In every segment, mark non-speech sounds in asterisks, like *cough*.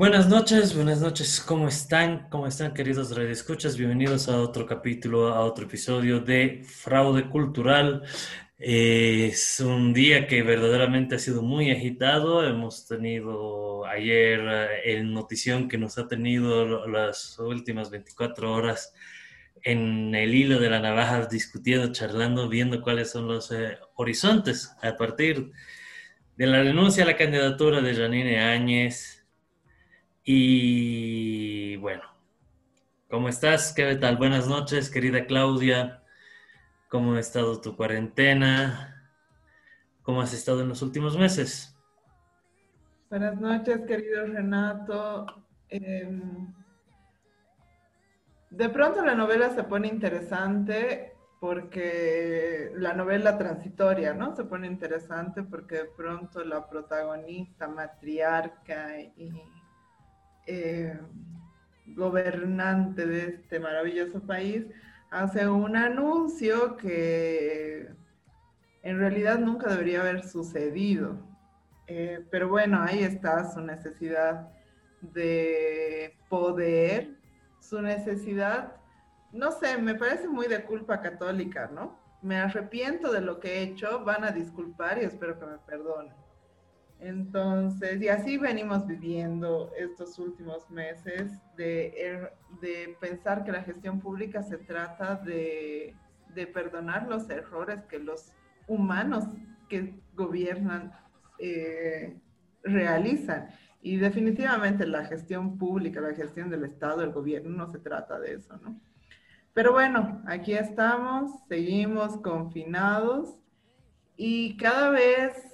Buenas noches, buenas noches. ¿Cómo están? ¿Cómo están, queridos radioescuchas? Bienvenidos a otro capítulo, a otro episodio de Fraude Cultural. Eh, es un día que verdaderamente ha sido muy agitado. Hemos tenido ayer eh, el notición que nos ha tenido las últimas 24 horas en el hilo de la navaja, discutiendo, charlando, viendo cuáles son los eh, horizontes a partir de la renuncia a la candidatura de Janine Áñez y bueno, ¿cómo estás? ¿Qué tal? Buenas noches, querida Claudia. ¿Cómo ha estado tu cuarentena? ¿Cómo has estado en los últimos meses? Buenas noches, querido Renato. Em, de pronto la novela se pone interesante porque la novela transitoria, ¿no? Se pone interesante porque de pronto la protagonista, matriarca y eh, gobernante de este maravilloso país, hace un anuncio que en realidad nunca debería haber sucedido. Eh, pero bueno, ahí está su necesidad de poder, su necesidad, no sé, me parece muy de culpa católica, ¿no? Me arrepiento de lo que he hecho, van a disculpar y espero que me perdonen. Entonces, y así venimos viviendo estos últimos meses de, er, de pensar que la gestión pública se trata de, de, perdonar los errores que los humanos que gobiernan eh, realizan. Y definitivamente la gestión pública, la gestión del Estado, el gobierno, no se trata de eso, ¿no? Pero bueno, aquí estamos, seguimos confinados y cada vez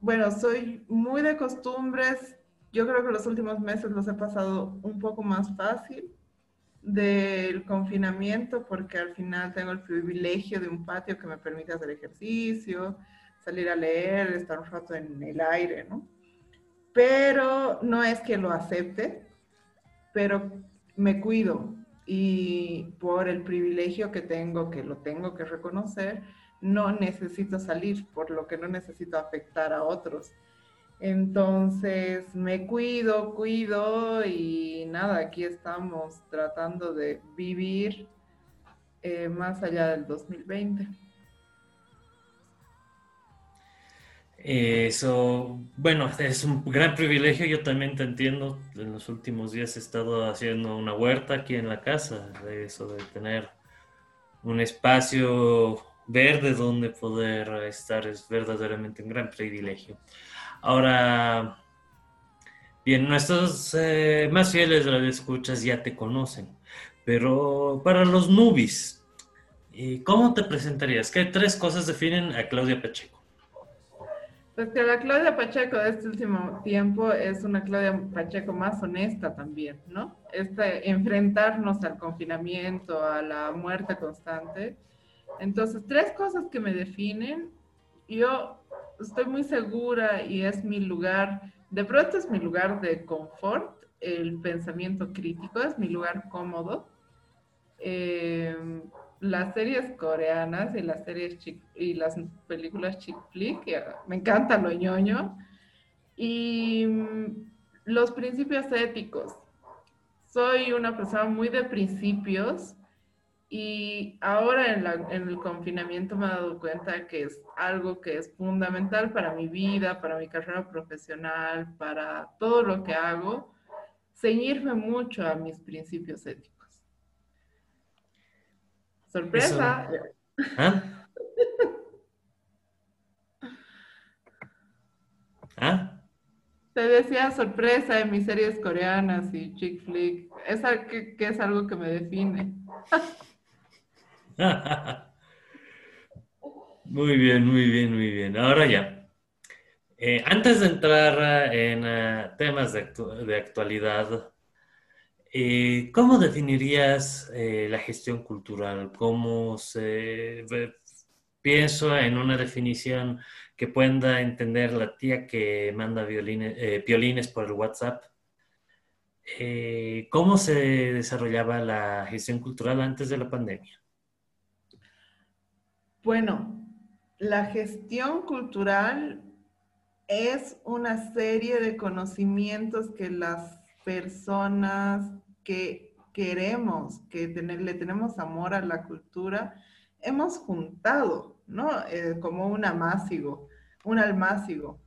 bueno, soy muy de costumbres. Yo creo que los últimos meses los he pasado un poco más fácil del confinamiento porque al final tengo el privilegio de un patio que me permite hacer ejercicio, salir a leer, estar un rato en el aire, ¿no? Pero no es que lo acepte, pero me cuido y por el privilegio que tengo, que lo tengo que reconocer, no necesito salir, por lo que no necesito afectar a otros. Entonces me cuido, cuido y nada, aquí estamos tratando de vivir eh, más allá del 2020. Eso, bueno, es un gran privilegio, yo también te entiendo. En los últimos días he estado haciendo una huerta aquí en la casa, de eso de tener un espacio ver de dónde poder estar es verdaderamente un gran privilegio. Ahora, bien, nuestros eh, más fieles escuchas ya te conocen, pero para los nubis, ¿cómo te presentarías? ¿Qué tres cosas definen a Claudia Pacheco? Pues que la Claudia Pacheco de este último tiempo es una Claudia Pacheco más honesta también, ¿no? Este enfrentarnos al confinamiento, a la muerte constante, entonces, tres cosas que me definen. Yo estoy muy segura y es mi lugar, de pronto es mi lugar de confort, el pensamiento crítico, es mi lugar cómodo. Em, las series coreanas y las series y las películas chick flick, me encanta lo ñoño. Y mm, los principios éticos. Soy una persona muy de principios y ahora en, el confinamiento me he dado cuenta que es algo que es fundamental para mi vida, para mi carrera profesional, para todo lo que hago, ceñirme mucho a mis principios éticos. Sorpresa. ¿Ah? ¿Ah? Te decía sorpresa en mis series coreanas y chick flick. Es que, que es algo que me define. *laughs* *laughs* muy bien, muy bien, muy bien. Ahora ya. Eh, antes de entrar en eh, temas de, actualidad, eh, ¿cómo definirías la gestión cultural? ¿Cómo se pienso en una definición que pueda entender la tía que manda violines, violines por el WhatsApp? ¿Cómo se desarrollaba la gestión cultural antes de la pandemia? Bueno, la gestión cultural es una serie de conocimientos que las personas que queremos, que le tenemos amor a la cultura, hemos juntado, ¿no? Eh, como un amásigo, un almácigo.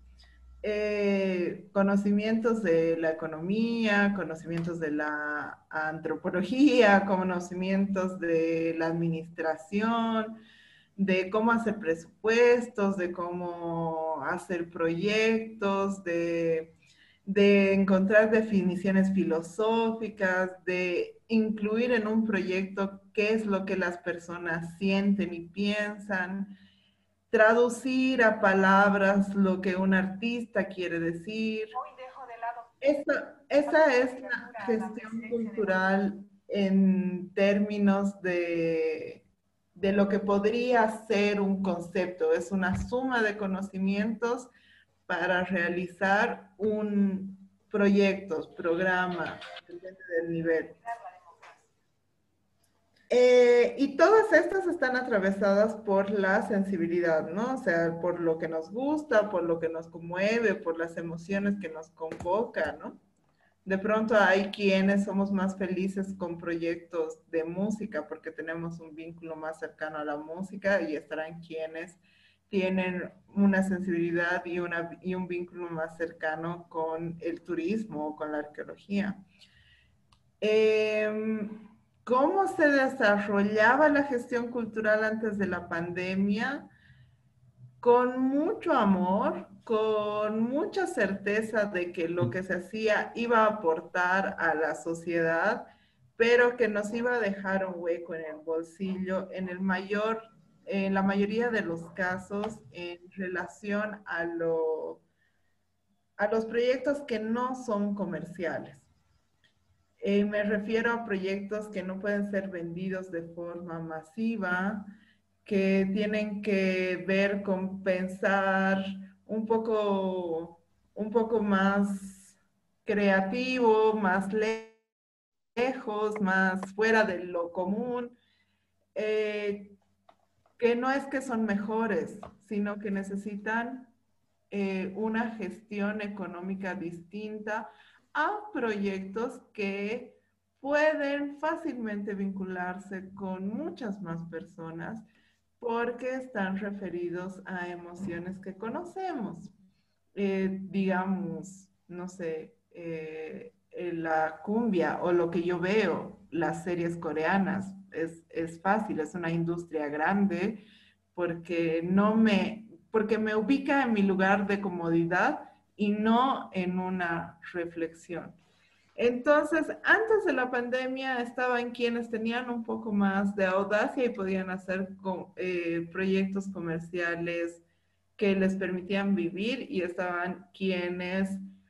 Eh, conocimientos de la economía, conocimientos de la antropología, conocimientos de la administración, de cómo hacer presupuestos, de cómo hacer proyectos, de, de encontrar definiciones filosóficas, de incluir en un proyecto qué es lo que las personas sienten y piensan, traducir a palabras lo que un artista quiere decir. Esa, esa es la gestión cultural en términos de, de lo que podría ser un concepto. Es una suma de conocimientos para realizar un proyecto, programa, depende del nivel. Eh, y todas estas están atravesadas por la sensibilidad, ¿no? O sea, por lo que nos gusta, por lo que nos conmueve, por las emociones que nos convoca, ¿no? De pronto hay quienes somos más felices con proyectos de música porque tenemos un vínculo más cercano a la música y estarán quienes tienen una sensibilidad y, una, y un vínculo más cercano con el turismo o con la arqueología. Eh, cómo se desarrollaba la gestión cultural antes de la pandemia, con mucho amor, con mucha certeza de que lo que se hacía iba a aportar a la sociedad, pero que nos iba a dejar un hueco en el bolsillo en el mayor, en la mayoría de los casos en relación a, lo, a los proyectos que no son comerciales. Eh, me refiero a proyectos que no pueden ser vendidos de forma masiva, que tienen que ver con pensar un poco, un poco más creativo, más lejos, más fuera de lo común, eh, que no es que son mejores, sino que necesitan eh, una gestión económica distinta a proyectos que pueden fácilmente vincularse con muchas más personas porque están referidos a emociones que conocemos. Eh, digamos, no sé, eh, la cumbia o lo que yo veo, las series coreanas, es, es, fácil, es una industria grande porque no me, porque me ubica en mi lugar de comodidad y no en una reflexión. Entonces, antes de la pandemia estaban quienes tenían un poco más de audacia y podían hacer eh, proyectos comerciales que les permitían vivir y estaban quienes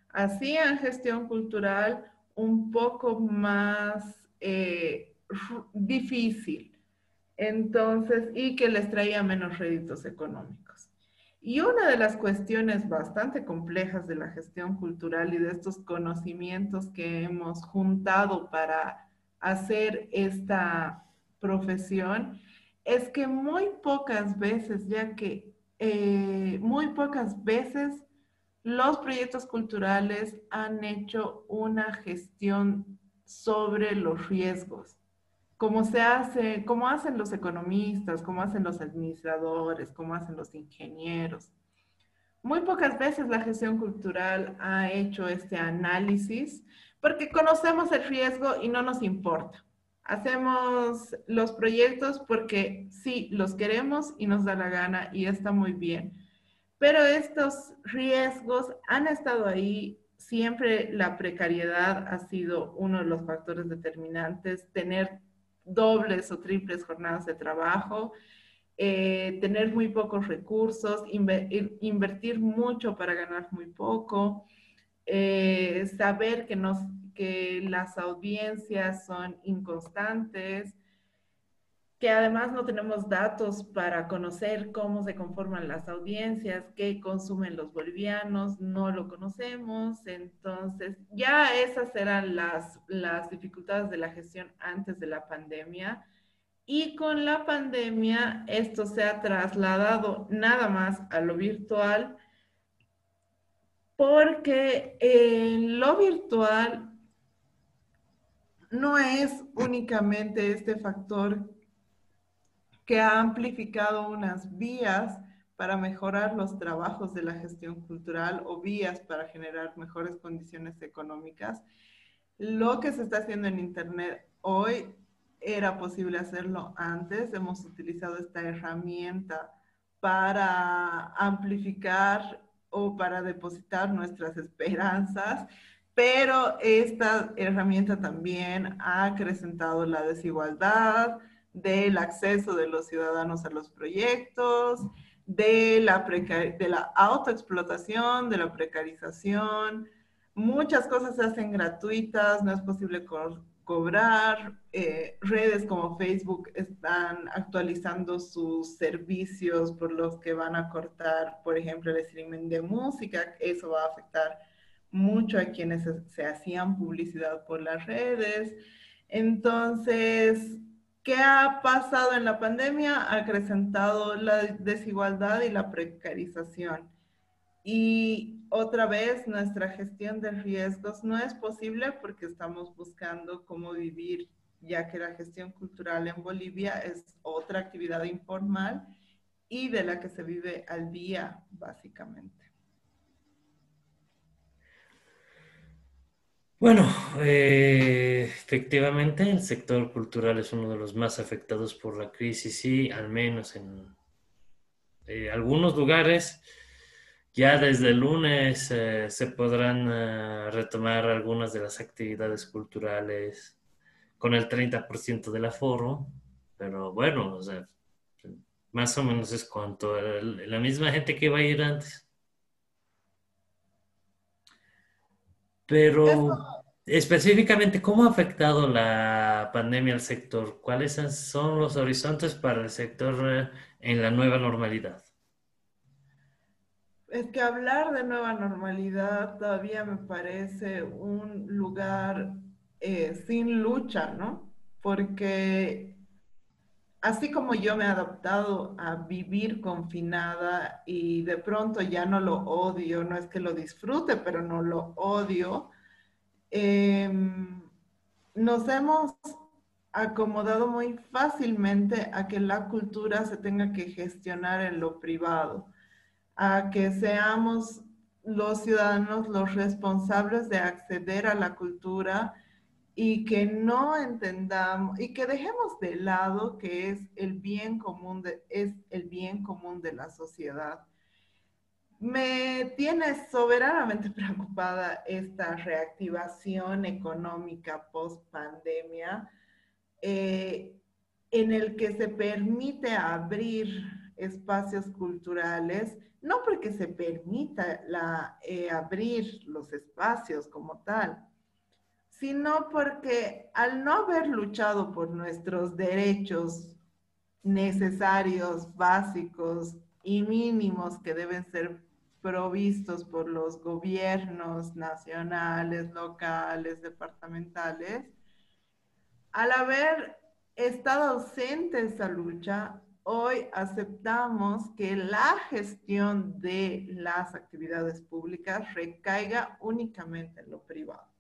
hacían gestión cultural un poco más eh, difícil. Entonces, y que les traía menos réditos económicos. Y una de las cuestiones bastante complejas de la gestión cultural y de estos conocimientos que hemos juntado para hacer esta profesión es que muy pocas veces, ya que eh, muy pocas veces los proyectos culturales han hecho una gestión sobre los riesgos como se hace, como hacen los economistas, como hacen los administradores, como hacen los ingenieros. Muy pocas veces la gestión cultural ha hecho este análisis porque conocemos el riesgo y no nos importa. Hacemos los proyectos porque sí, los queremos y nos da la gana y está muy bien. Pero estos riesgos han estado ahí siempre la precariedad ha sido uno de los factores determinantes, tener dobles o triples jornadas de trabajo, eh, tener muy pocos recursos, invertir mucho para ganar muy poco, eh, saber que, que las audiencias son inconstantes, que además no tenemos datos para conocer cómo se conforman las audiencias, qué consumen los bolivianos, no lo conocemos. Entonces, ya esas eran las, las dificultades de la gestión antes de la pandemia. Y con la pandemia esto se ha trasladado nada más a lo virtual, porque en lo virtual no es únicamente este factor que ha amplificado unas vías para mejorar los trabajos de la gestión cultural o vías para generar mejores condiciones económicas. Lo que se está haciendo en Internet hoy era posible hacerlo antes. Hemos utilizado esta herramienta para amplificar o para depositar nuestras esperanzas pero esta herramienta también ha acrecentado la desigualdad del acceso de los ciudadanos a los proyectos, de la, autoexplotación, de la precarización. Muchas cosas se hacen gratuitas, no es posible cobrar. Eh, redes como Facebook están actualizando sus servicios por los que van a cortar, por ejemplo, el streaming de música. Eso va a afectar mucho a quienes se, hacían publicidad por las redes. Entonces, ¿qué ha pasado en la pandemia? Ha acrecentado la desigualdad y la precarización. Y otra vez, nuestra gestión de riesgos no es posible porque estamos buscando cómo vivir, ya que la gestión cultural en Bolivia es otra actividad informal y de la que se vive al día, básicamente. Bueno, eh, efectivamente el sector cultural es uno de los más afectados por la crisis y al menos en eh, algunos lugares ya desde el lunes eh, se podrán retomar algunas de las actividades culturales con el 30% del aforo, pero bueno, o sea, más o menos es cuanto la misma gente que iba a ir antes. Pero específicamente, ¿cómo ha afectado la pandemia al sector? ¿Cuáles son los horizontes para el sector eh, en la nueva normalidad? Es que hablar de nueva normalidad todavía me parece un lugar eh, sin lucha, ¿no? Porque así como yo me he adaptado a vivir confinada y de pronto ya no lo odio, no es que lo disfrute, pero no lo odio, em, nos hemos acomodado muy fácilmente a que la cultura se tenga que gestionar en lo privado, a que seamos los ciudadanos los responsables de acceder a la cultura y que no entendamos y que dejemos de lado que es el bien común de, es el bien común de la sociedad. Me tiene soberanamente *laughs* preocupada esta reactivación económica post pandemia eh, en el que se permite abrir espacios culturales, no porque se permita la, eh, abrir los espacios como tal, sino porque al no haber luchado por nuestros derechos necesarios, básicos y mínimos que deben ser provistos por los gobiernos nacionales, locales, departamentales, al haber estado ausente esa lucha, hoy aceptamos que la gestión de las actividades públicas recaiga únicamente en lo privado.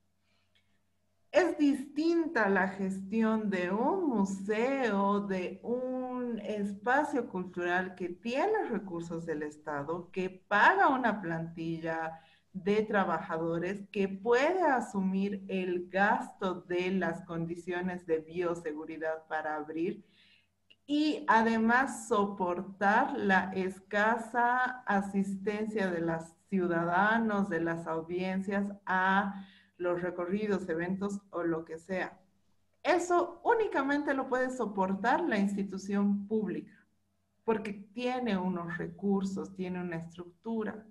Es distinta la gestión de un museo, de un espacio cultural que tiene recursos del Estado, que paga una plantilla de trabajadores, que puede asumir el gasto de las condiciones de bioseguridad para abrir y además soportar la escasa asistencia de los ciudadanos, de las audiencias a los recorridos, eventos o lo que sea. Eso únicamente lo puede soportar la institución pública, porque tiene unos recursos, tiene una estructura.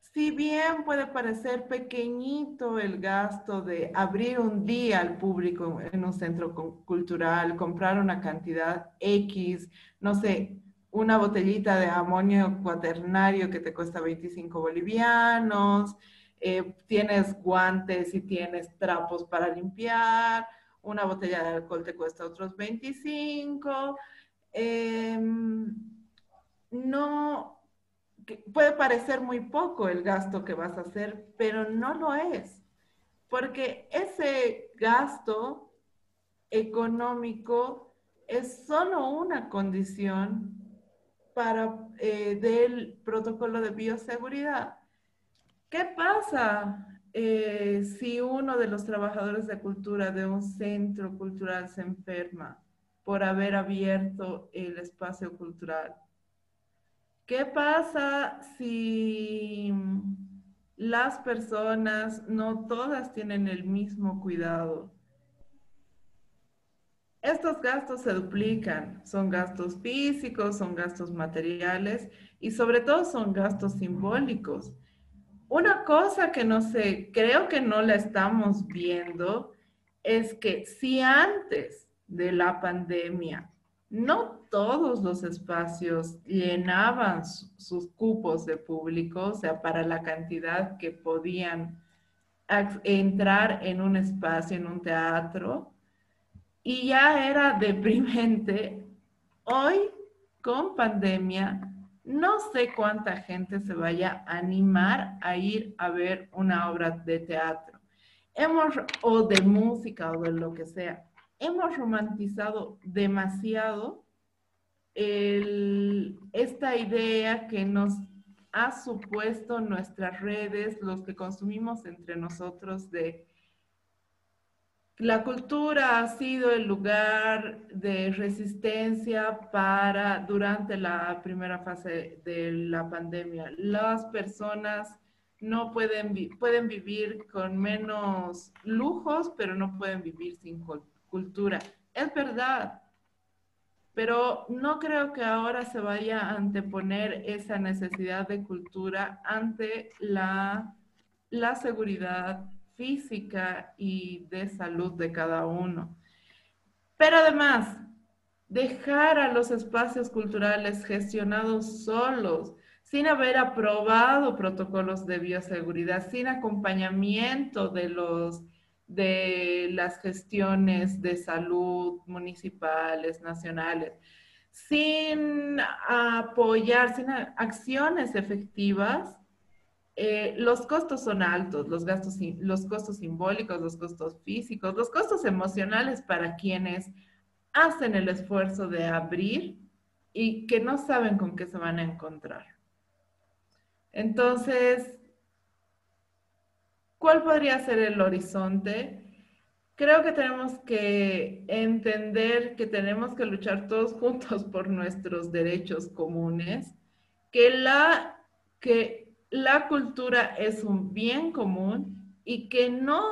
Si bien puede parecer pequeñito el gasto de abrir un día al público en un centro cultural, comprar una cantidad X, no sé, una botellita de amonio cuaternario que te cuesta 25 bolivianos, eh, tienes guantes y tienes trapos para limpiar, una botella de alcohol te cuesta otros 25. Em, no, puede parecer muy poco el gasto que vas a hacer, pero no lo es, porque ese gasto económico es solo una condición para, eh, del protocolo de bioseguridad. ¿Qué pasa eh, si uno de los trabajadores de cultura de un centro cultural se enferma por haber abierto el espacio cultural? ¿Qué pasa si las personas no todas tienen el mismo cuidado? Estos gastos se duplican, son gastos físicos, son gastos materiales y sobre todo son gastos simbólicos. Una cosa que no sé, creo que no la estamos viendo, es que si antes de la pandemia no todos los espacios llenaban sus cupos de público, o sea, para la cantidad que podían entrar en un espacio, en un teatro, y ya era *laughs* deprimente. Hoy, con pandemia, no sé cuánta gente se vaya a animar a ir a ver una obra de teatro. Hemos, o de música o de lo que sea. Hemos romantizado demasiado esta idea que nos ha supuesto nuestras redes, los que consumimos entre nosotros de la cultura ha sido el lugar de resistencia para durante la primera fase de la pandemia. Las personas no pueden, pueden vivir con menos lujos, pero no pueden vivir sin cultura. Es verdad, pero no creo que ahora se vaya a anteponer esa necesidad de cultura ante la, la seguridad física y de salud de cada uno. Pero además, dejar a los espacios culturales gestionados solos, sin haber aprobado protocolos de bioseguridad, sin acompañamiento de los de las gestiones de salud municipales, nacionales, sin apoyar, sin acciones efectivas, eh, los costos son altos, los, gastos, los costos simbólicos, los costos físicos, los costos emocionales para quienes hacen el esfuerzo de abrir y que no saben con qué se van a encontrar. Entonces, ¿cuál podría ser el horizonte? Creo que tenemos que entender que tenemos que luchar todos juntos por nuestros derechos comunes, que la que la cultura es un bien común y que no,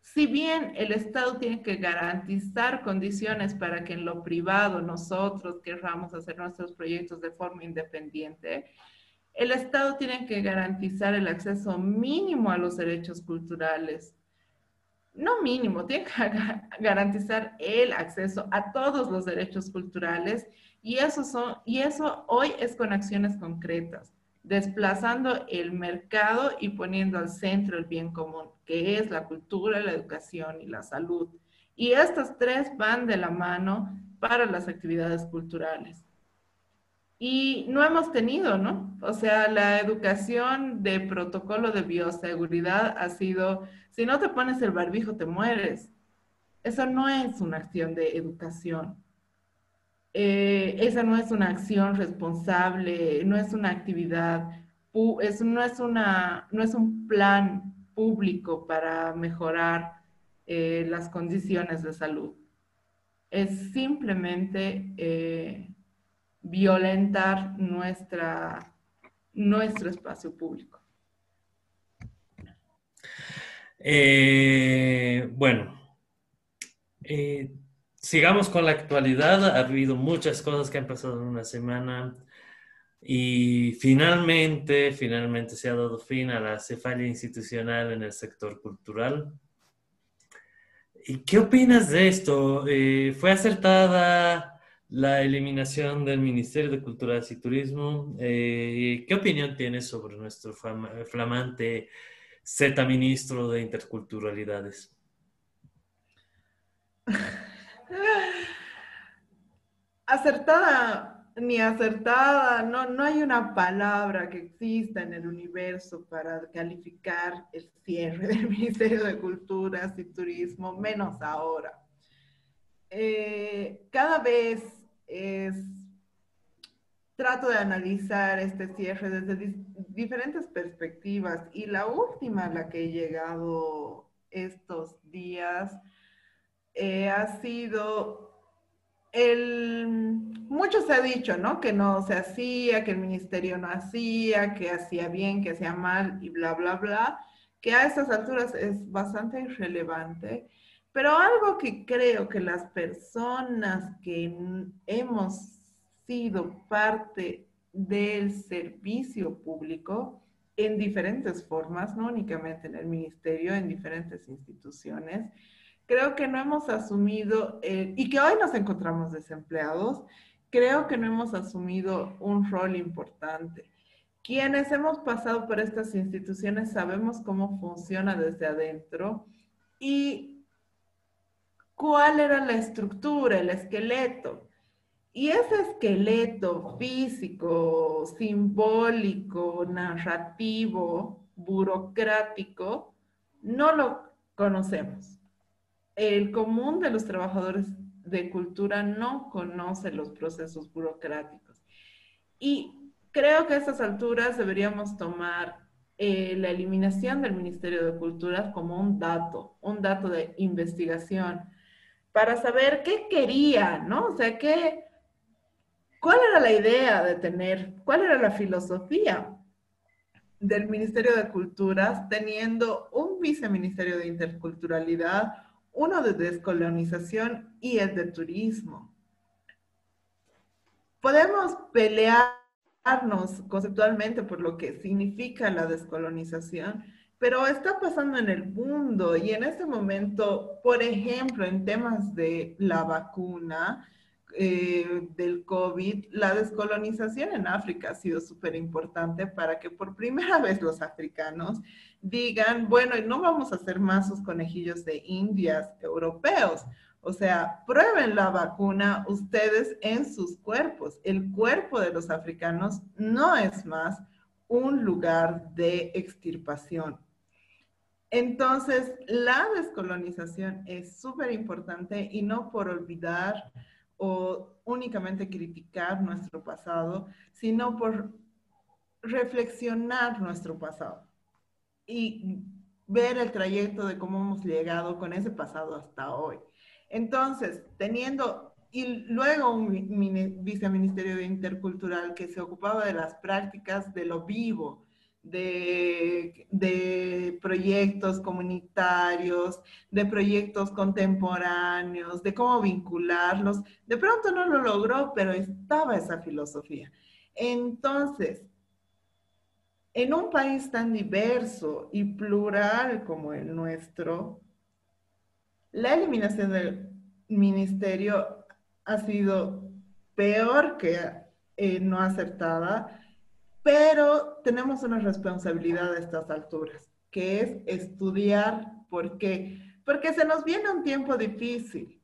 si bien el Estado tiene que garantizar condiciones para que en lo privado nosotros querramos hacer nuestros proyectos de forma independiente, el Estado tiene que garantizar el acceso mínimo a los derechos culturales. No mínimo, tiene que *laughs* garantizar el acceso a todos los derechos culturales y eso, son, y eso hoy es con acciones concretas desplazando el mercado y poniendo al centro el bien común, que es la cultura, la educación y la salud. Y estas tres van de la mano para las actividades culturales. Y no hemos tenido, ¿no? O sea, la educación de protocolo de bioseguridad ha sido, si no te pones el barbijo, te mueres. Eso no es una acción de educación. Eh, esa no es una acción responsable, no es una actividad, es, no, es una, no es un plan público para mejorar eh, las condiciones de salud. Es simplemente eh, violentar nuestra, nuestro espacio público. bueno, sigamos con la actualidad. Ha habido muchas cosas que han pasado en una semana y finalmente, finalmente se ha dado fin a la cefalia institucional en el sector cultural. ¿Y qué opinas de esto? Eh, ¿Fue acertada la eliminación del Ministerio de Culturas y Turismo? Eh, ¿Qué opinión tienes sobre nuestro flamante Z ministro de Interculturalidades? *laughs* Acertada, ni acertada, no, no hay una palabra que exista en el universo para calificar el cierre del *laughs* Ministerio de Culturas y Turismo, menos ahora. Eh, cada vez es, trato de analizar este cierre desde diferentes perspectivas y la última a la que he llegado estos días eh, ha sido el, mucho se ha dicho, ¿no? Que no se hacía, que el ministerio no hacía, que hacía bien, que hacía mal y bla, bla, bla, que a estas alturas es bastante irrelevante. Pero algo que creo que las personas que hemos sido parte del servicio público en diferentes formas, no únicamente en el ministerio, en diferentes instituciones, creo que no hemos asumido, eh, y que hoy nos encontramos desempleados, creo que no hemos asumido un rol importante. Quienes hemos pasado por estas instituciones sabemos cómo funciona desde adentro y cuál era la estructura, el esqueleto. Y ese esqueleto físico, simbólico, narrativo, burocrático, no lo conocemos el común de los trabajadores de cultura no conoce los procesos burocráticos. Y creo que a estas alturas deberíamos tomar eh, la eliminación del Ministerio de Cultura como un dato, un dato de investigación, para saber qué quería, ¿no? O sea, qué, cuál era la idea de tener, cuál era la filosofía del Ministerio de Culturas teniendo un viceministerio de interculturalidad, uno de descolonización y el de turismo. Podemos pelearnos conceptualmente por lo que significa la descolonización, pero está pasando en el mundo y en este momento, por ejemplo, en temas de la vacuna, eh, del COVID, la descolonización en África ha sido súper importante para que por primera *laughs* vez los africanos digan, bueno, no vamos a hacer más sus conejillos de indias europeos. O sea, prueben la vacuna ustedes en sus cuerpos. El cuerpo de los africanos no es más un lugar de extirpación. Entonces, la descolonización es súper importante y no por olvidar o únicamente criticar nuestro pasado, sino por reflexionar nuestro pasado y ver el trayecto de cómo hemos llegado con ese pasado hasta hoy. Entonces, teniendo, y luego un viceministerio intercultural que se ocupaba de las prácticas de lo vivo, de, proyectos comunitarios, de proyectos contemporáneos, de cómo vincularlos. De pronto no lo logró, pero estaba esa filosofía. Entonces, en un país tan diverso y plural como el nuestro, la eliminación del ministerio ha sido peor que eh, no acertada pero tenemos una responsabilidad a estas alturas, que es estudiar por qué. Porque se nos viene un tiempo difícil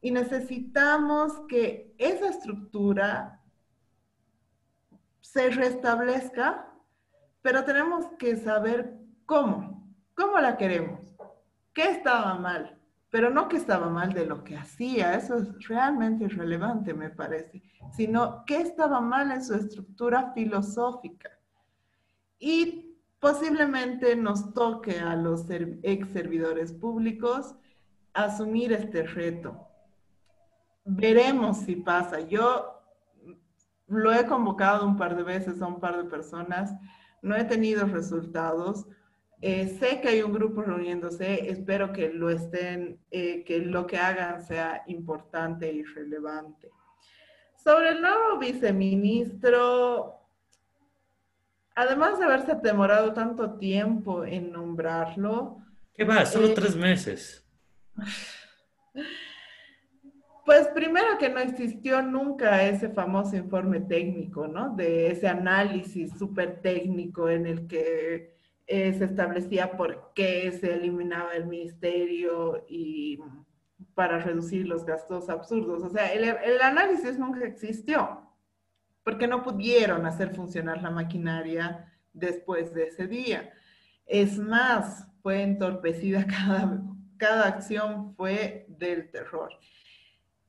y necesitamos que esa estructura se restablezca, pero tenemos que saber cómo, cómo la queremos, qué estaba mal, pero no que estaba mal de lo que hacía, eso es realmente irrelevante, me parece, sino que estaba mal en su estructura filosófica. Y posiblemente nos toque a los ex servidores públicos asumir este reto. Veremos si pasa. Yo lo he convocado un par de veces a un par de personas, no he tenido resultados eh, sé que hay un grupo reuniéndose, espero que lo estén, eh, que lo que hagan sea importante y relevante. Sobre el nuevo viceministro, además de haberse demorado tanto tiempo en nombrarlo. ¿Qué va? Solo eh, tres meses. *laughs* Pues primero que no existió nunca ese famoso informe técnico, ¿no? De ese análisis súper técnico en el que eh, se establecía por qué se eliminaba el ministerio y para reducir los gastos absurdos. O sea, el, el análisis nunca existió. porque no pudieron hacer funcionar la maquinaria después de ese día. Es más, fue entorpecida *laughs* cada, cada acción, fue del terror.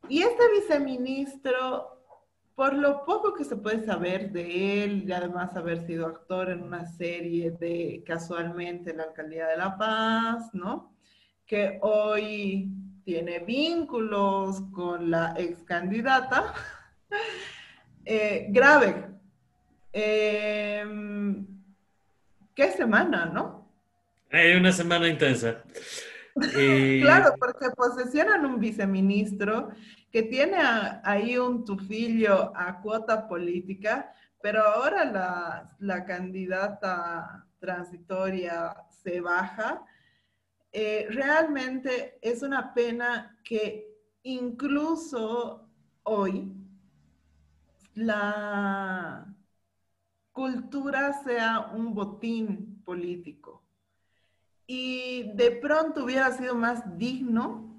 Y este viceministro por lo poco que se puede saber de él, y además haber sido actor en una serie de casualmente la Alcaldía de La Paz, ¿no? Que hoy tiene vínculos con la ex candidata. *laughs* Eh, grave. Em, ¿Qué semana, no? Hay una semana intensa. Claro, porque posesionan un viceministro que tiene ahí un tufillo a cuota política, pero ahora la, la candidata transitoria se baja. Eh, realmente es una pena que incluso hoy la cultura sea un botín político. Y de pronto hubiera sido más digno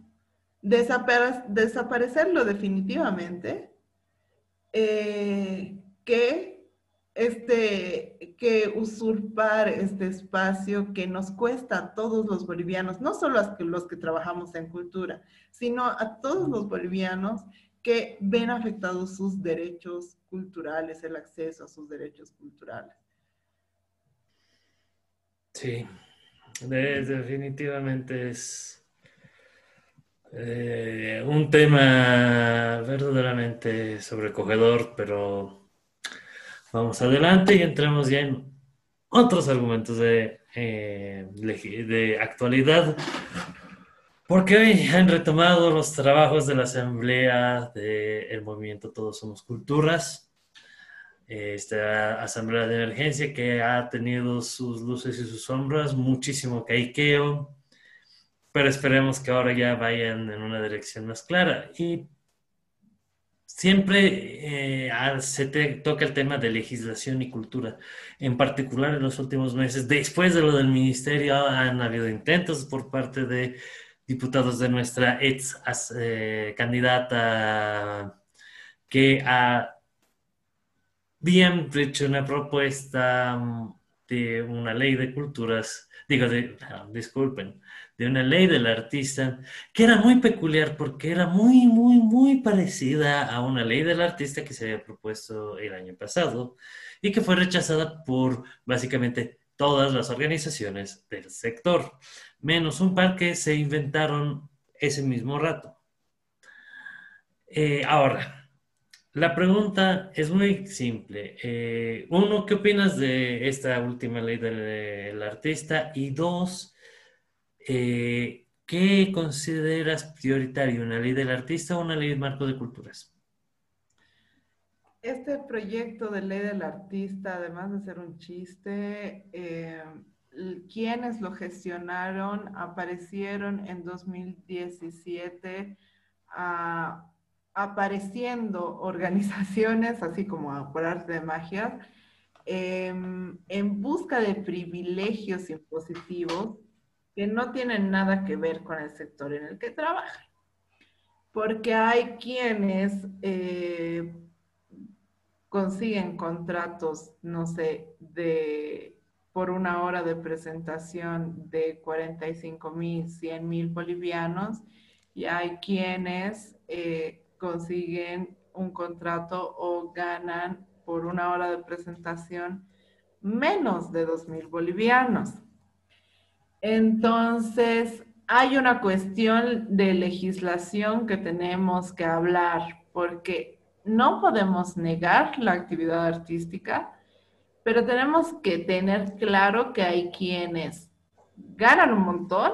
desaparecerlo definitivamente, eh, que, este, que usurpar este espacio que nos cuesta a todos los bolivianos, no solo a los que trabajamos en cultura, sino a todos los bolivianos que ven afectados sus derechos culturales, el acceso a sus derechos culturales. Sí, definitivamente es eh, un tema verdaderamente sobrecogedor, pero vamos adelante y entramos ya en otros argumentos de, eh, de actualidad, porque hoy han retomado los trabajos de la Asamblea del movimiento Todos Somos Culturas, esta Asamblea de Emergencia que ha tenido sus luces y sus sombras, muchísimo caiqueo pero esperemos que ahora ya vayan en una dirección más clara. Y siempre eh, se toca el tema de legislación y cultura, en particular en los últimos meses. Después de lo del ministerio han habido intentos por parte de diputados de nuestra ex eh, candidata que habían hecho una propuesta mm, de una ley de culturas, digo, de, disculpen, de una ley del artista que era muy peculiar porque era muy, muy, muy parecida a una ley del artista que se había propuesto el año pasado y que fue rechazada por básicamente todas las organizaciones del sector, menos un par que se inventaron ese mismo rato. Eh, ahora, la pregunta es muy simple. Eh, uno, ¿qué opinas de esta última ley del artista? Y dos, eh, ¿qué consideras prioritario, una ley del artista o una ley de marco de culturas? Este proyecto de ley del artista, además de ser un chiste, eh, quienes lo gestionaron aparecieron en 2017 apareciendo *laughs* organizaciones, así como por arte de magia, em, en busca de privilegios impositivos que no tienen nada que ver con el sector en el que trabajan. Porque hay quienes eh, consiguen contratos, no sé, de por una hora de presentación de 45 mil, 100 mil bolivianos, y hay quienes eh, consiguen un contrato o ganan por una hora de presentación menos de 2 mil bolivianos. Entonces, hay una cuestión de legislación que tenemos que hablar, porque no podemos negar la actividad artística, pero tenemos que tener claro que hay quienes ganan un montón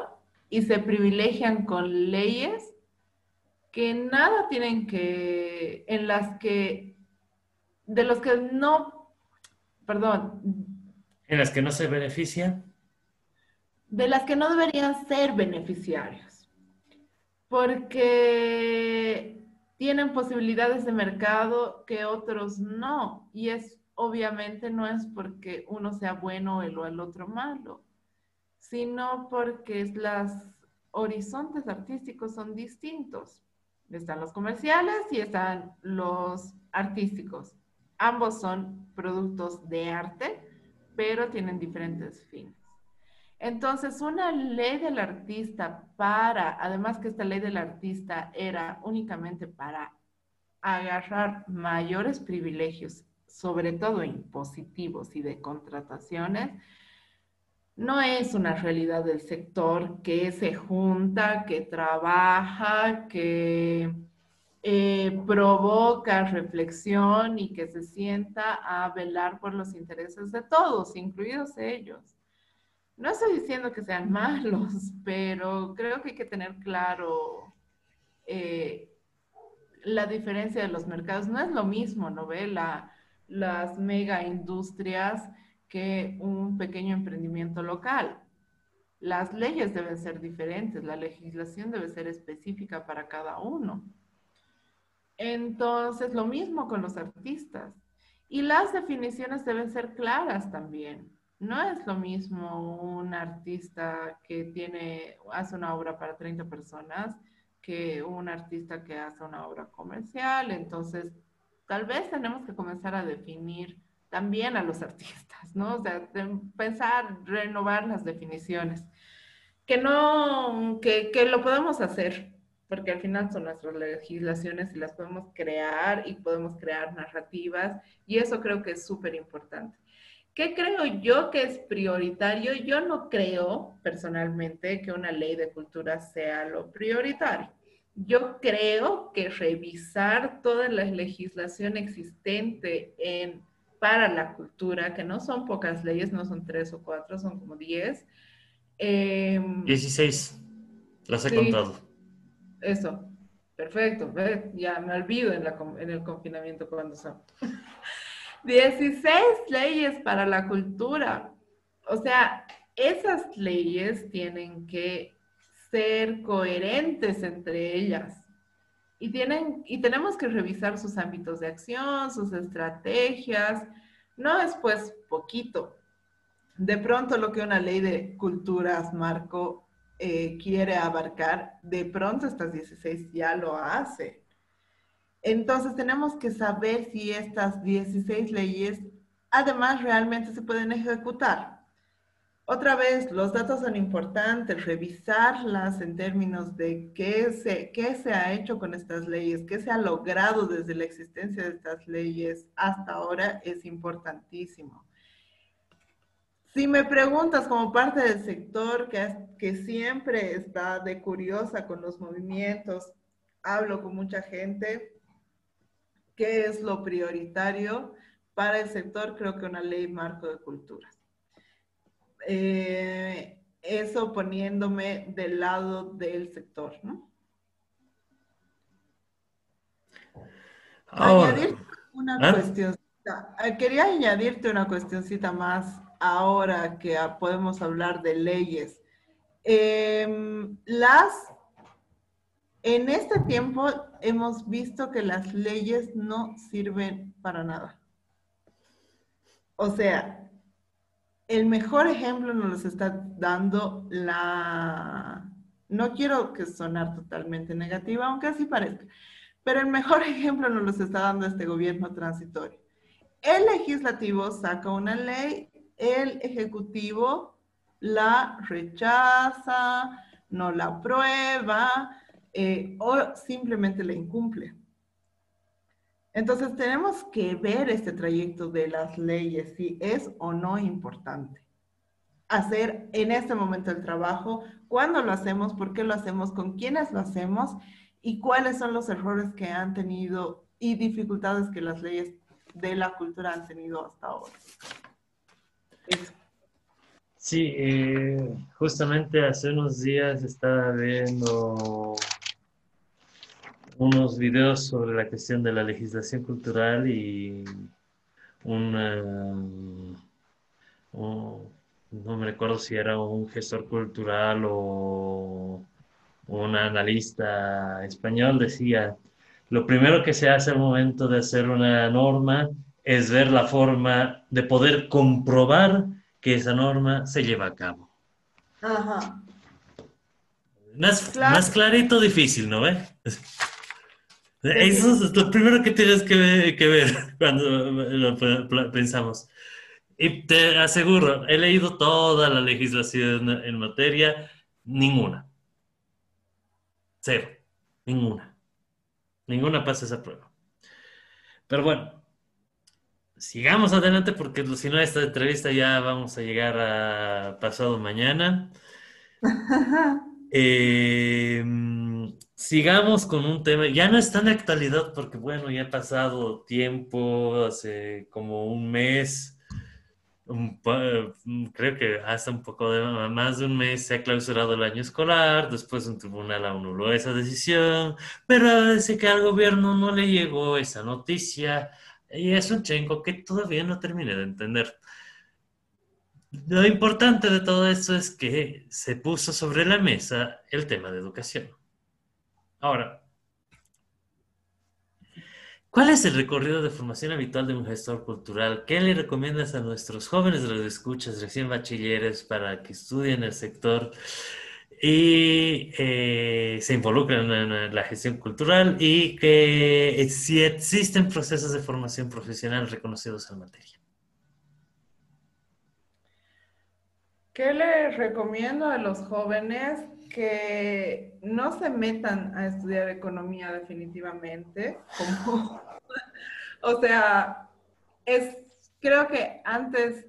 y se privilegian con leyes que nada tienen que, en las que, de los que no, perdón. En las que no se benefician de las que no deberían ser beneficiarios, porque tienen posibilidades de mercado que otros no, y es obviamente no es porque uno sea bueno o el otro malo, sino porque los horizontes artísticos son distintos. Están los comerciales y están los artísticos. ambos son productos de arte, pero tienen diferentes fines. Entonces, una ley del artista para, además que esta ley del artista era únicamente para agarrar mayores privilegios, sobre todo impositivos y de contrataciones, no es una realidad del sector que se junta, que trabaja, que eh, provoca reflexión y que se sienta a velar por los intereses de todos, incluidos ellos. No estoy diciendo que sean *laughs* malos, pero creo que hay que tener claro eh, la diferencia de los mercados. No es lo mismo, ¿no ve? las mega industrias que un pequeño emprendimiento local. Las leyes deben ser diferentes, la legislación debe ser específica para cada uno. Entonces, lo mismo con los artistas. Y las definiciones deben ser claras también. No es lo mismo un artista que tiene, hace una obra para 30 personas que un artista que hace una obra comercial. Entonces, tal vez tenemos que comenzar a definir también a los artistas, ¿no? O sea, pensar, renovar las definiciones. Que no, que, que lo podemos hacer, porque al final son nuestras legislaciones y las podemos crear y podemos crear narrativas y eso creo que es súper importante. ¿Qué creo yo que es prioritario? Yo no creo personalmente que una ley de cultura sea lo prioritario. Yo creo que revisar toda la legislación existente en, para la cultura, que no son pocas leyes, no son tres o cuatro, son como diez. Eh, Dieciséis, las he contado. Eso, perfecto. Ya me olvido en, la, en el confinamiento cuando son. *laughs* 16 leyes para la cultura. O sea, esas leyes tienen que ser coherentes entre ellas. Y, tienen, y tenemos que revisar sus ámbitos de acción, sus estrategias. No es pues poquito. De pronto lo que una ley de culturas, Marco, eh, quiere abarcar, de pronto estas 16 ya lo hace. Entonces tenemos que saber si estas 16 leyes además realmente se pueden ejecutar. Otra vez, los datos son importantes, revisarlas en términos de qué se, ha hecho con estas leyes, qué se ha logrado desde la existencia de estas leyes hasta ahora es importantísimo. Si me preguntas como parte del sector que, que siempre está de curiosa con los movimientos, hablo con mucha gente, ¿qué es lo prioritario para el sector? Creo que una ley marco de culturas. Eh, eso poniéndome del lado del sector, ¿no? una cuestioncita. Eh, quería añadirte una cuestioncita más ahora que podemos hablar de leyes. Em, las, en este tiempo hemos visto que las leyes no sirven para nada. O sea, el mejor ejemplo nos está dando la... No quiero que sonar totalmente negativa, aunque así parezca, pero el mejor *laughs* ejemplo nos lo está dando este gobierno transitorio. El legislativo saca una ley el Ejecutivo la rechaza, no la aprueba eh, o simplemente la incumple. Entonces tenemos que ver este trayecto de las leyes, si es o no importante. Hacer en este momento el trabajo, cuándo lo hacemos, por qué lo hacemos, con quiénes lo hacemos y cuáles son los errores que han tenido y dificultades que las leyes de la cultura han tenido hasta ahora. Sí, eh, justamente hace unos días estaba viendo unos videos sobre la cuestión de la legislación cultural y una, no me recuerdo si era un gestor cultural o un analista español, decía, lo primero que se hace al momento de hacer una norma es ver la forma de poder comprobar que esa norma se lleva a cabo. Ajá. Más, más clarito, difícil, ¿no ve? Eso es lo primero que tienes que ver, *laughs* cuando lo pensamos. Y te aseguro, he leído toda la legislación en materia, ninguna. Cero, ninguna. Ninguna pasa esa prueba. Pero bueno, sigamos adelante porque si no, esta entrevista ya vamos a llegar a pasado mañana. *laughs* Eh, sigamos con un tema, ya no está en actualidad porque bueno, ya ha pasado tiempo, hace como un mes, creo que hasta un poco de más de un mes se ha clausurado el año escolar, después un tribunal anuló esa decisión, pero parece que al gobierno no le llegó esa noticia y es un chenco que todavía no terminé de entender. Lo importante de todo esto es que se puso sobre la mesa el tema de educación. Ahora, ¿cuál es el recorrido de formación habitual de un gestor cultural? ¿Qué le recomiendas a nuestros jóvenes de los escuchas, recién bachilleres, para que estudien el sector y eh, se involucren en la gestión cultural y que si existen procesos de formación profesional reconocidos en materia? ¿Qué les recomiendo a los jóvenes? Que no se metan a estudiar economía definitivamente. *laughs* o sea, es, creo que antes,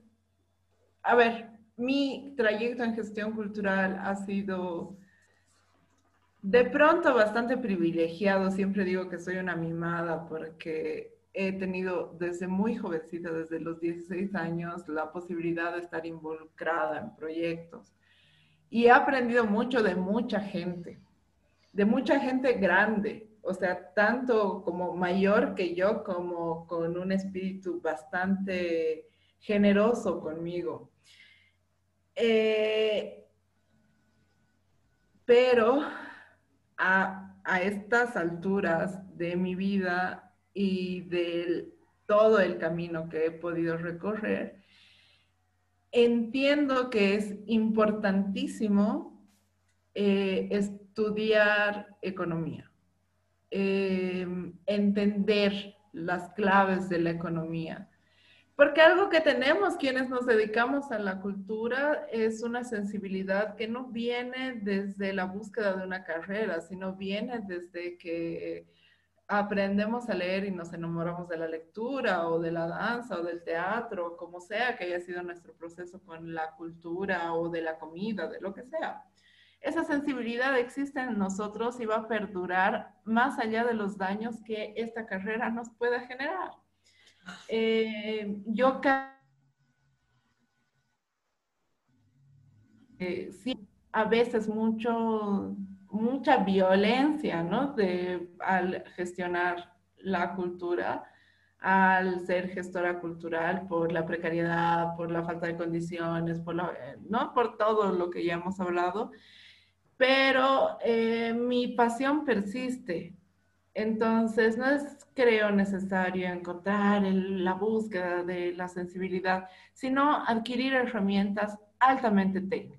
a ver, mi trayecto en gestión cultural ha sido de pronto bastante privilegiado. Siempre digo que soy una mimada porque he tenido desde muy jovencita, desde los 16 años, la posibilidad de estar involucrada en proyectos. Y he aprendido mucho de mucha gente, de mucha gente grande, o sea, tanto como mayor que yo, como con un espíritu bastante generoso conmigo. Eh, pero a, a estas alturas de mi vida y de todo el camino que he podido recorrer, entiendo que es importantísimo eh, estudiar economía, em, entender las claves de la economía. Porque algo que tenemos quienes nos dedicamos a la cultura es una sensibilidad que no viene desde la búsqueda de una carrera, sino viene desde que aprendemos a leer y nos enamoramos de la lectura o de la danza o del teatro, como sea que haya sido nuestro proceso con la cultura o de la comida, de lo que sea. Esa sensibilidad existe en nosotros y va a perdurar más allá de los daños que esta carrera nos pueda generar. Eh, yo eh, sí, a veces mucho mucha violencia, ¿no? De, al gestionar la cultura, al ser gestora cultural por la precariedad, por la falta de condiciones, por ¿no? Por todo lo que ya hemos hablado. Pero eh, mi pasión persiste. Entonces, no es, creo, necesario encontrar la búsqueda de la sensibilidad, sino adquirir herramientas altamente técnicas.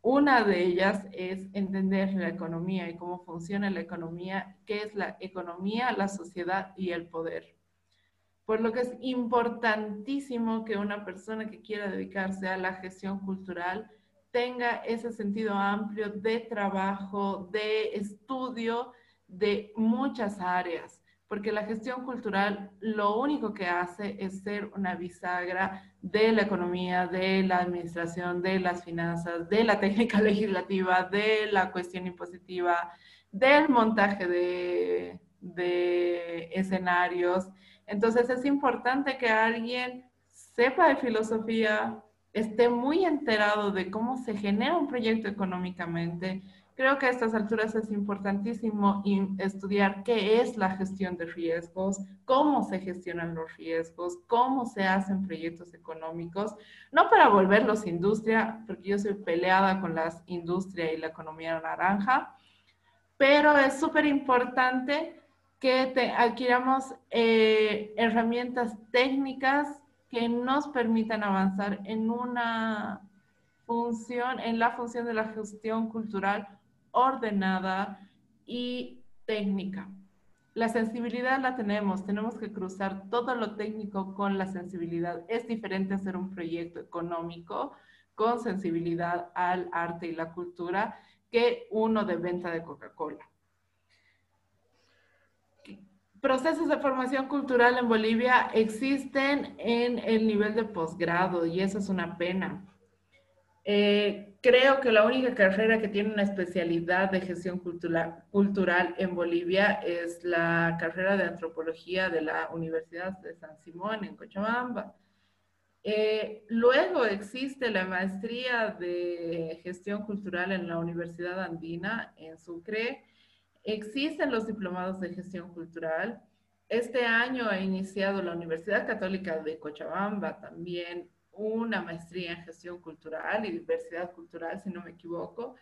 Una de ellas es entender la economía y cómo funciona la economía, qué es la economía, la sociedad y el poder. Por lo que es importantísimo que una persona que quiera dedicarse a la gestión cultural tenga ese sentido amplio de trabajo, de estudio de muchas áreas porque la gestión cultural lo único que hace es ser una bisagra de la economía, de la administración, de las finanzas, de la *laughs* técnica legislativa, de la cuestión impositiva, del montaje de, escenarios. Entonces es importante que alguien sepa de filosofía, esté muy enterado de cómo se genera un proyecto económicamente, Creo que a estas alturas es importantísimo estudiar qué es la gestión de riesgos, cómo se gestionan los riesgos, cómo se hacen proyectos económicos, no para volverlos industria, porque yo soy peleada con la industria y la economía naranja, pero es súper importante que te, adquiramos eh, herramientas técnicas que nos permitan avanzar en una función, en la función de la gestión cultural ordenada y técnica. La sensibilidad la tenemos, tenemos que cruzar todo lo técnico con la sensibilidad. Es diferente hacer un proyecto económico con sensibilidad al arte y la cultura que uno de venta de Coca-Cola. Procesos de formación cultural en Bolivia existen en el nivel de posgrado y eso es una pena. Eh, creo que la única carrera que tiene una especialidad de gestión cultural, cultural en Bolivia es la carrera de antropología de la Universidad de San Simón en Cochabamba. Eh, luego existe la maestría de gestión cultural en la Universidad Andina en Sucre. Existen los diplomados de gestión cultural. Este año ha iniciado la Universidad Católica de Cochabamba también una maestría en gestión cultural y diversidad cultural, si no me equivoco.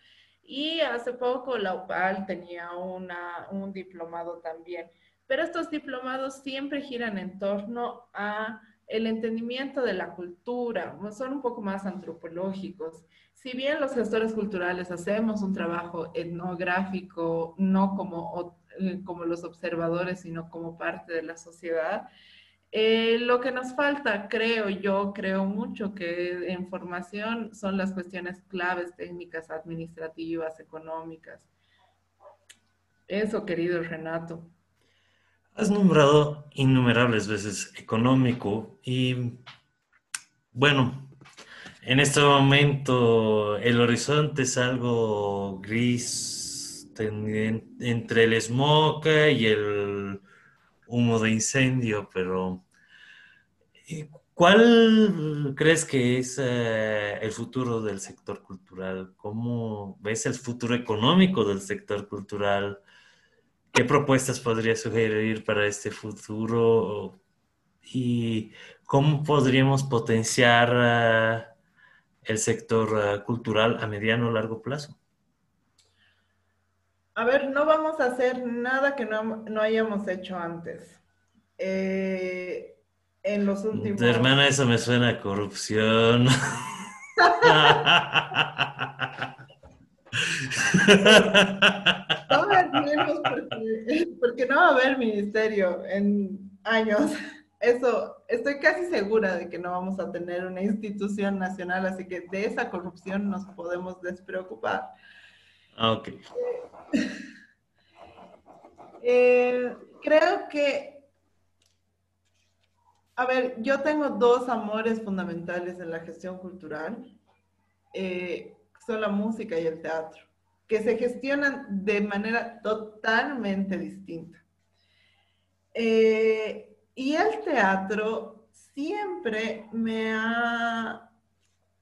Y hace poco la UPAL tenía una, un diplomado también. Pero estos diplomados siempre giran en torno a el entendimiento de la cultura, son un poco más antropológicos. Si bien los gestores culturales hacemos un trabajo etnográfico, no como, eh, como los observadores, sino como parte de la sociedad, eh, lo que nos falta, creo yo, creo mucho que en formación son las cuestiones claves técnicas, administrativas, económicas. Eso, querido Renato. Has nombrado innumerables veces económico y bueno, en este momento el horizonte es algo gris entre el smog y el humo de incendio, pero ¿cuál crees que es eh, el futuro del sector cultural? ¿Cómo ves el futuro económico del sector cultural? ¿Qué propuestas podría sugerir para este futuro? ¿Y cómo podríamos potenciar eh, el sector eh, cultural a mediano o largo plazo? A ver, no vamos a hacer nada que no, hayamos hecho antes. Eh, en los últimos... hermana, eso me suena a corrupción. *laughs* porque, no va a haber ministerio en años. Eso, estoy casi segura de que no vamos a tener una institución nacional, así que de esa corrupción nos podemos despreocupar. Ah, ok. Eh, creo que, a ver, yo tengo dos amores fundamentales en la gestión cultural, eh, son la música y el teatro que se gestionan de manera totalmente distinta. Eh, y el teatro siempre me ha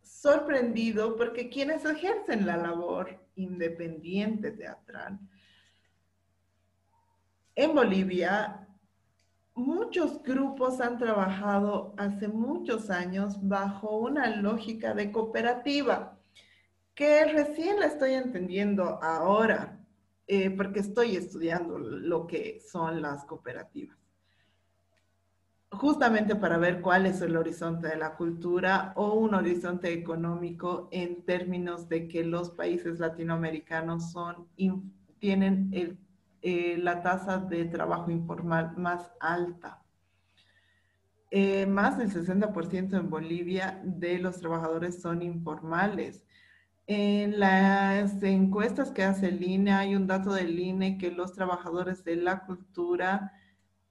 sorprendido porque quienes ejercen la labor independiente teatral en Bolivia, muchos grupos han trabajado hace muchos años bajo una lógica de cooperativa que recién la estoy entendiendo ahora, eh, porque estoy estudiando lo que son las cooperativas. Justamente para ver cuál es el horizonte de la cultura o un horizonte económico en términos de que los países latinoamericanos son, tienen eh, la tasa de trabajo informal más alta. Eh, más del 60% en Bolivia de los trabajadores son informales. En las encuestas que hace el INE, hay un dato del INE que los trabajadores de la cultura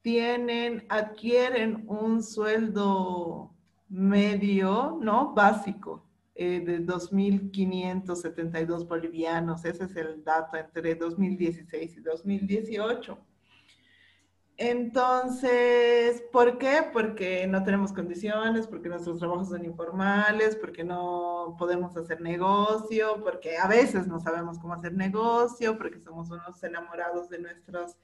tienen, adquieren un sueldo medio, ¿no? Básico, eh, de 2.572 bolivianos. Ese es el dato entre 2016 y 2018. Entonces, ¿por qué? Porque no tenemos condiciones, porque nuestros trabajos son informales, porque no podemos hacer negocio, porque a veces no sabemos cómo hacer negocio, porque somos unos enamorados de nuestros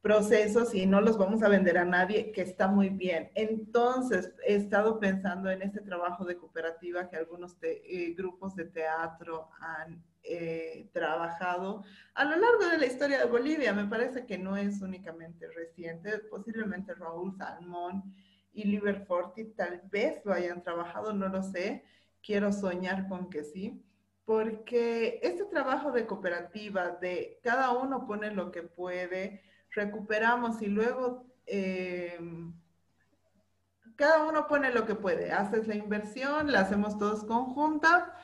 procesos y no los vamos a vender a nadie, que está muy bien. Entonces, he estado pensando en este trabajo de cooperativa que algunos eh, grupos de teatro han eh, trabajado a lo largo de la historia de Bolivia. Me parece que no es únicamente reciente, posiblemente Raúl Salmón y Liber Forti tal vez lo hayan trabajado, no lo sé, quiero soñar con que sí, porque este trabajo de cooperativa, de cada uno pone lo que puede, recuperamos y luego eh, cada uno pone lo que puede. Haces la inversión, la hacemos todos conjunta.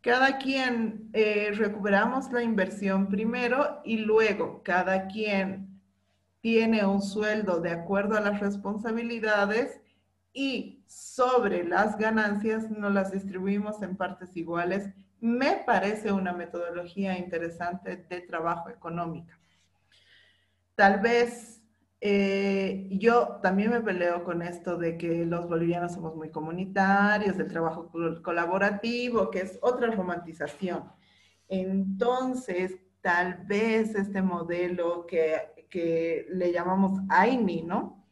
Cada quien eh, recuperamos la inversión primero y luego cada quien tiene un sueldo de acuerdo a las responsabilidades y sobre las ganancias nos las distribuimos en partes iguales. Me parece una metodología interesante de trabajo económica. Tal vez eh, yo también me peleo con esto de que los bolivianos somos muy comunitarios, del trabajo colaborativo, que es otra romantización. Entonces, tal vez este modelo que, que le llamamos AINI, ¿no?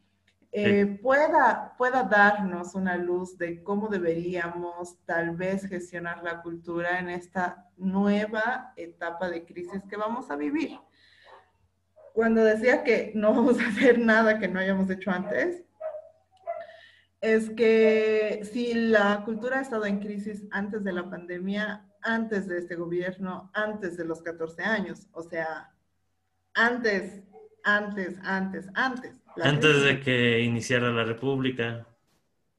Eh, pueda, pueda darnos una luz de cómo deberíamos tal vez gestionar la cultura en esta nueva etapa de crisis que vamos a vivir cuando decía que no vamos a hacer nada que no hayamos hecho antes, es que si la cultura ha estado en crisis antes de la pandemia, antes de este gobierno, antes de los 14 años, o sea, antes, antes, antes, antes. Antes de que iniciara la República.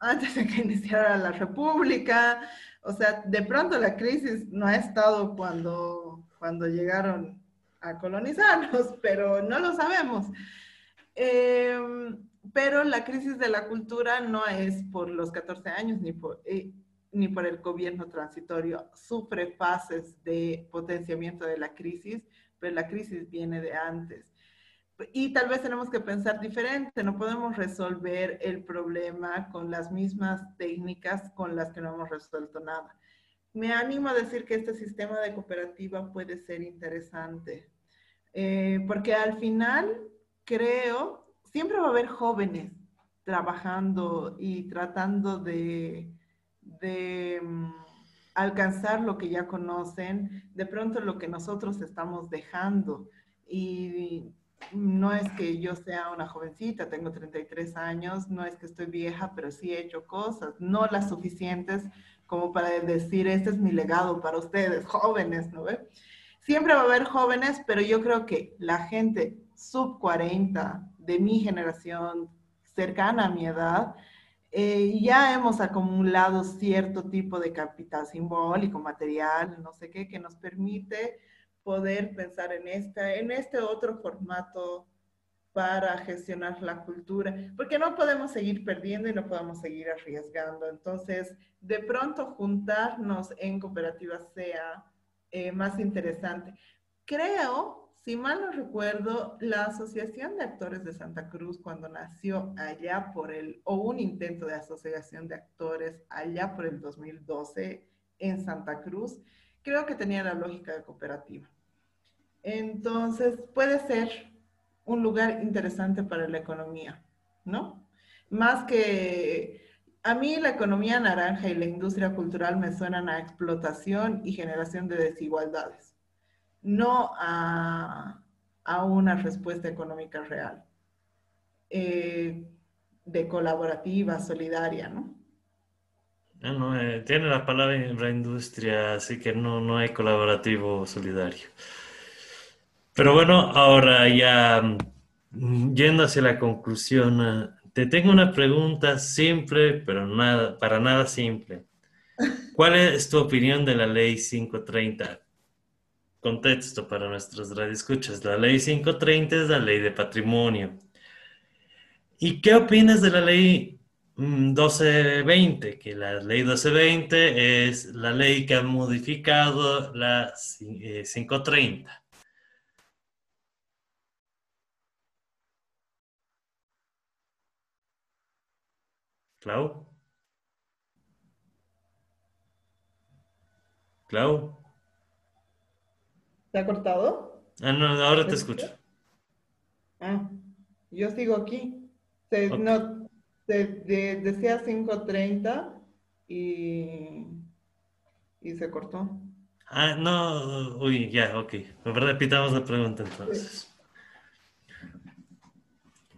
Antes de que iniciara la República. O sea, de pronto la crisis no ha estado cuando, cuando llegaron colonizarnos, *laughs* pero no lo sabemos. Em, pero la crisis de la cultura no es por los 14 años ni por, eh, ni por el gobierno transitorio. Sufre fases de potenciamiento de la crisis, pero la crisis viene de antes. Y tal vez tenemos que pensar diferente, no podemos resolver el problema con las mismas técnicas con las que no hemos resuelto nada. Me animo a decir que este sistema de cooperativa puede ser interesante eh, porque al final creo, siempre va a haber jóvenes trabajando y tratando de, mm, alcanzar lo que ya conocen, de pronto lo que nosotros estamos dejando. Y no es que yo sea una jovencita, tengo 33 años, no es que estoy vieja, pero sí he hecho cosas, no las suficientes como para decir, este es mi legado para ustedes, jóvenes, ¿no ve? Siempre va a haber jóvenes, pero yo creo que la gente sub 40 de mi generación, cercana a mi edad, eh, ya hemos acumulado cierto tipo de capital simbólico, material, no sé qué, que nos permite poder pensar en, esta, en este otro formato para gestionar la cultura, porque no podemos seguir perdiendo y no podemos seguir arriesgando. Entonces, de pronto juntarnos en cooperativas sea eh, más interesante. Creo, si mal no recuerdo, la Asociación de Actores de Santa Cruz, cuando nació allá por el, o un intento de asociación de actores allá por el 2012 en Santa Cruz, creo que tenía la lógica de cooperativa. Entonces, puede ser un lugar interesante para la economía, ¿no? Más que a mí la economía naranja y la industria cultural me suenan a explotación y generación de desigualdades, no a, una respuesta económica real, eh, de colaborativa, solidaria, ¿no? Ah, eh, tiene la palabra industria, así que no, no hay colaborativo solidario. Pero bueno, ahora ya mm, yendo hacia la conclusión, te tengo una pregunta simple, pero nada, para nada simple. ¿Cuál es tu opinión de la ley 530? Contexto para nuestros radioescuchas. La ley 530 es la ley de patrimonio. ¿Y qué opinas de la ley 1220? Mm, que la ley 1220 es la ley que ha modificado la 530. Clau. Clau. ¿Te ha cortado? Ah, no, ahora te escucho. Ah, yo sigo aquí. Se, no, decía 5.30 y, y se cortó. Ah, no, uy, ya, ok. Repitamos la pregunta entonces.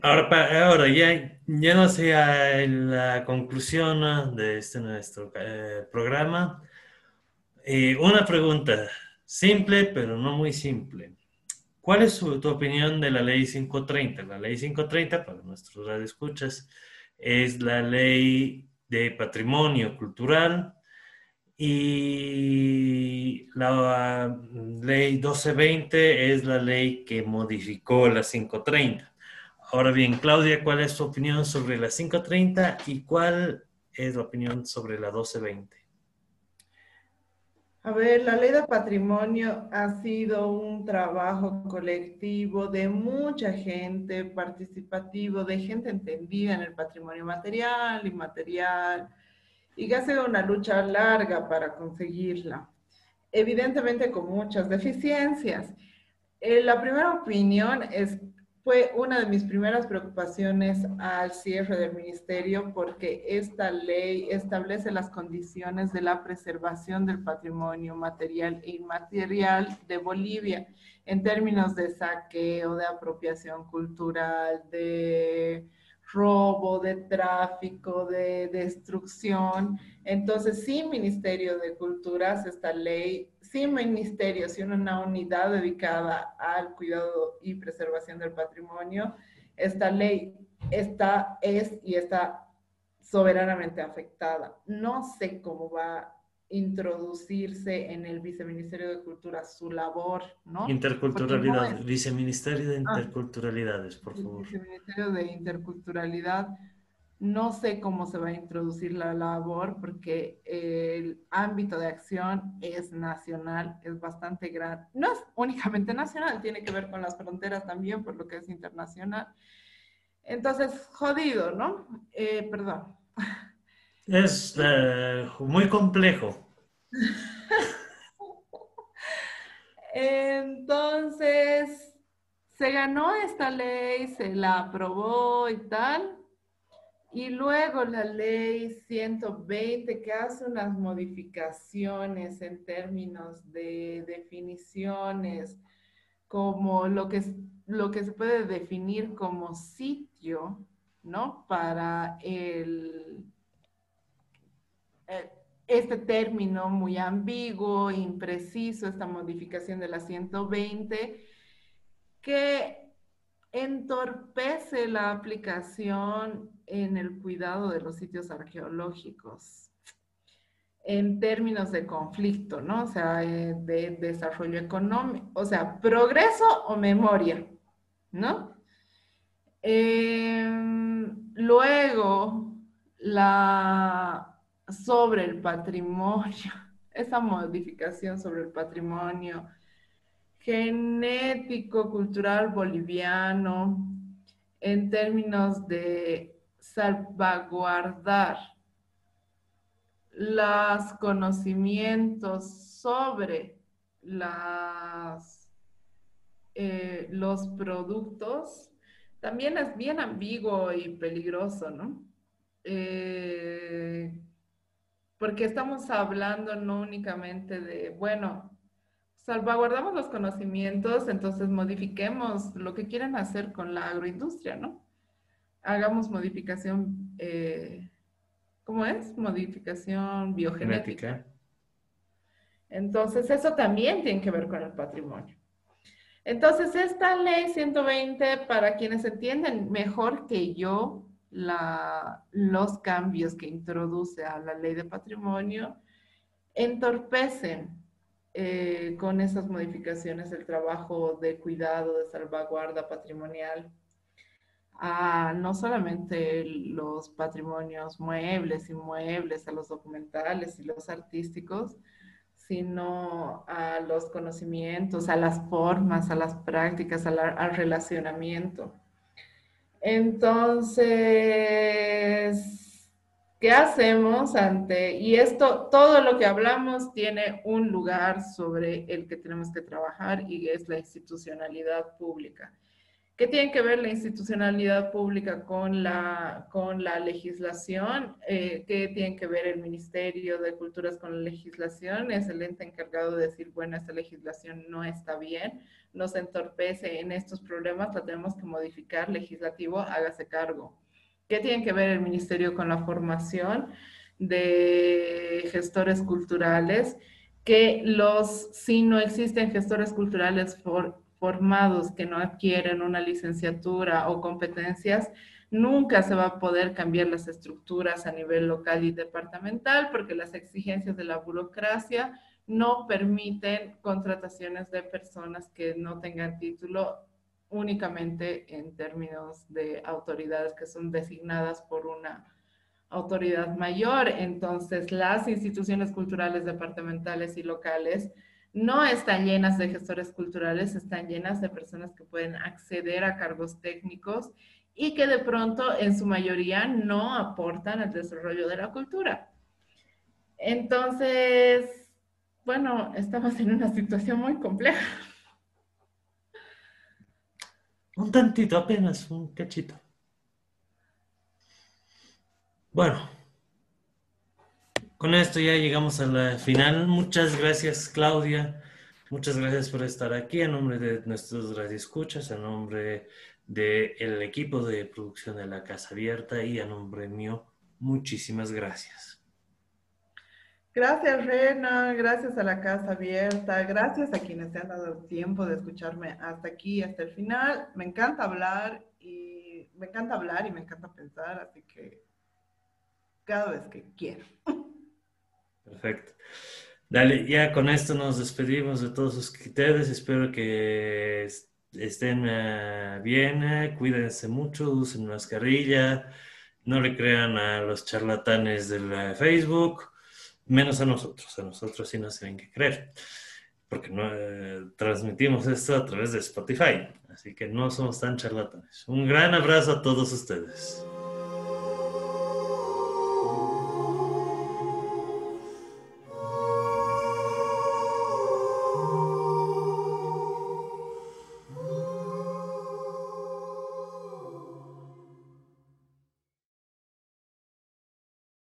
Ahora, ahora ya, ya no sea la conclusión de este nuestro eh, programa. Eh, una pregunta simple, pero no muy simple. ¿Cuál es tu opinión de la ley 530? La ley 530, para nuestros radioescuchas, es la ley de patrimonio cultural y la ley 1220 es la ley que modificó la 530. Ahora bien, Claudia, ¿cuál es tu opinión sobre la 530 y cuál es la opinión sobre la 1220? A ver, la ley de patrimonio ha sido un trabajo colectivo de mucha gente, participativo, de gente entendida en el patrimonio material, inmaterial, y que ha sido una lucha larga para conseguirla. Evidentemente con muchas deficiencias. Eh, la primera opinión es fue una de mis primeras preocupaciones al cierre del ministerio porque esta ley establece las condiciones de la preservación del patrimonio material e inmaterial de Bolivia en términos de saqueo, de apropiación cultural, de robo, de tráfico, de destrucción. Entonces, sin Ministerio de Culturas, esta ley sin ministerio, sin una unidad dedicada al cuidado y preservación del patrimonio, esta ley está, es y está soberanamente afectada. No sé cómo va a introducirse en el Viceministerio de Cultura su labor, ¿no? Interculturalidad, Viceministerio de ah. Interculturalidades, por favor. Viceministerio de Interculturalidad no sé cómo se va a introducir la labor porque el ámbito de acción es nacional, es bastante grande. No es únicamente nacional, tiene que ver con las fronteras también, por lo que es internacional. Entonces, jodido, ¿no? Eh, perdón. Es eh, muy complejo. *laughs* Entonces, se ganó esta ley, se la aprobó y tal y luego la ley 120 que hace unas modificaciones en términos de definiciones, como lo que, lo que se puede definir como sitio, ¿no? Para el, eh, este término muy ambiguo, impreciso, esta modificación de la 120, que entorpece la aplicación en el cuidado de los sitios arqueológicos en términos de conflicto, ¿no? O sea, eh, de desarrollo económico, o sea, progreso o memoria, ¿no? Em, luego, la sobre el patrimonio, *laughs* esa modificación sobre el patrimonio genético, cultural boliviano, en términos de salvaguardar los conocimientos sobre las, eh, los productos, también es bien ambiguo y peligroso, ¿no? Eh, porque estamos hablando no únicamente de, bueno, salvaguardamos los conocimientos, entonces modifiquemos lo que quieran hacer con la agroindustria, ¿no? Hagamos modificación, eh, ¿cómo es? Modificación biogenética. Entonces, eso también tiene que ver con el patrimonio. Entonces, esta ley 120, para quienes entienden mejor que yo la, los cambios que introduce a la ley de patrimonio, entorpecen eh, con esas modificaciones el trabajo de cuidado, de salvaguarda patrimonial, a no solamente los patrimonios muebles, inmuebles, a los documentales y los artísticos, sino a los conocimientos, a las formas, a las prácticas, al relacionamiento. Entonces, ¿Qué hacemos ante, y esto, todo lo que hablamos tiene un lugar sobre el que tenemos que trabajar y es la institucionalidad pública. ¿Qué tiene que ver la institucionalidad pública con la, con la legislación? Eh, ¿Qué tiene que ver el Ministerio de Culturas con la legislación? Es el ente encargado de decir, bueno, esta legislación no está bien, nos entorpece en estos problemas, la tenemos que modificar, legislativo, hágase cargo. ¿Qué tiene que ver el ministerio con la formación de gestores culturales? Que los, si no existen gestores culturales formados que no adquieren una licenciatura o competencias, nunca se va a poder cambiar las estructuras a nivel local y departamental porque las exigencias de la burocracia no permiten contrataciones de personas que no tengan título únicamente en términos de autoridades que son designadas por una autoridad mayor. Entonces, las instituciones culturales departamentales y locales no están llenas de gestores culturales, están llenas de personas que pueden acceder a cargos técnicos y que de pronto en su mayoría no aportan al desarrollo de la cultura. Entonces, bueno, estamos en una situación muy compleja. Un tantito, apenas, un cachito. Bueno, con esto ya llegamos a la final. Muchas gracias, Claudia. Muchas gracias por estar aquí en nombre de nuestros radioescuchas, en nombre del equipo de producción de la Casa Abierta y a nombre mío, muchísimas gracias. Gracias, Rena. Gracias a la Casa Abierta. Gracias a quienes se han dado tiempo de escucharme hasta aquí, hasta el final. Me encanta hablar y me encanta hablar y me encanta pensar, así que cada vez que quiero. *laughs* Perfecto. Dale, ya con esto nos despedimos de todos ustedes. Espero que estén eh, bien, eh, cuídense mucho, usen mascarilla, no le crean a los charlatanes del eh, Facebook, menos a nosotros. A nosotros sí nos tienen que creer, porque no transmitimos esto a través de Spotify, así que no somos tan charlatanes. Un gran abrazo a todos ustedes.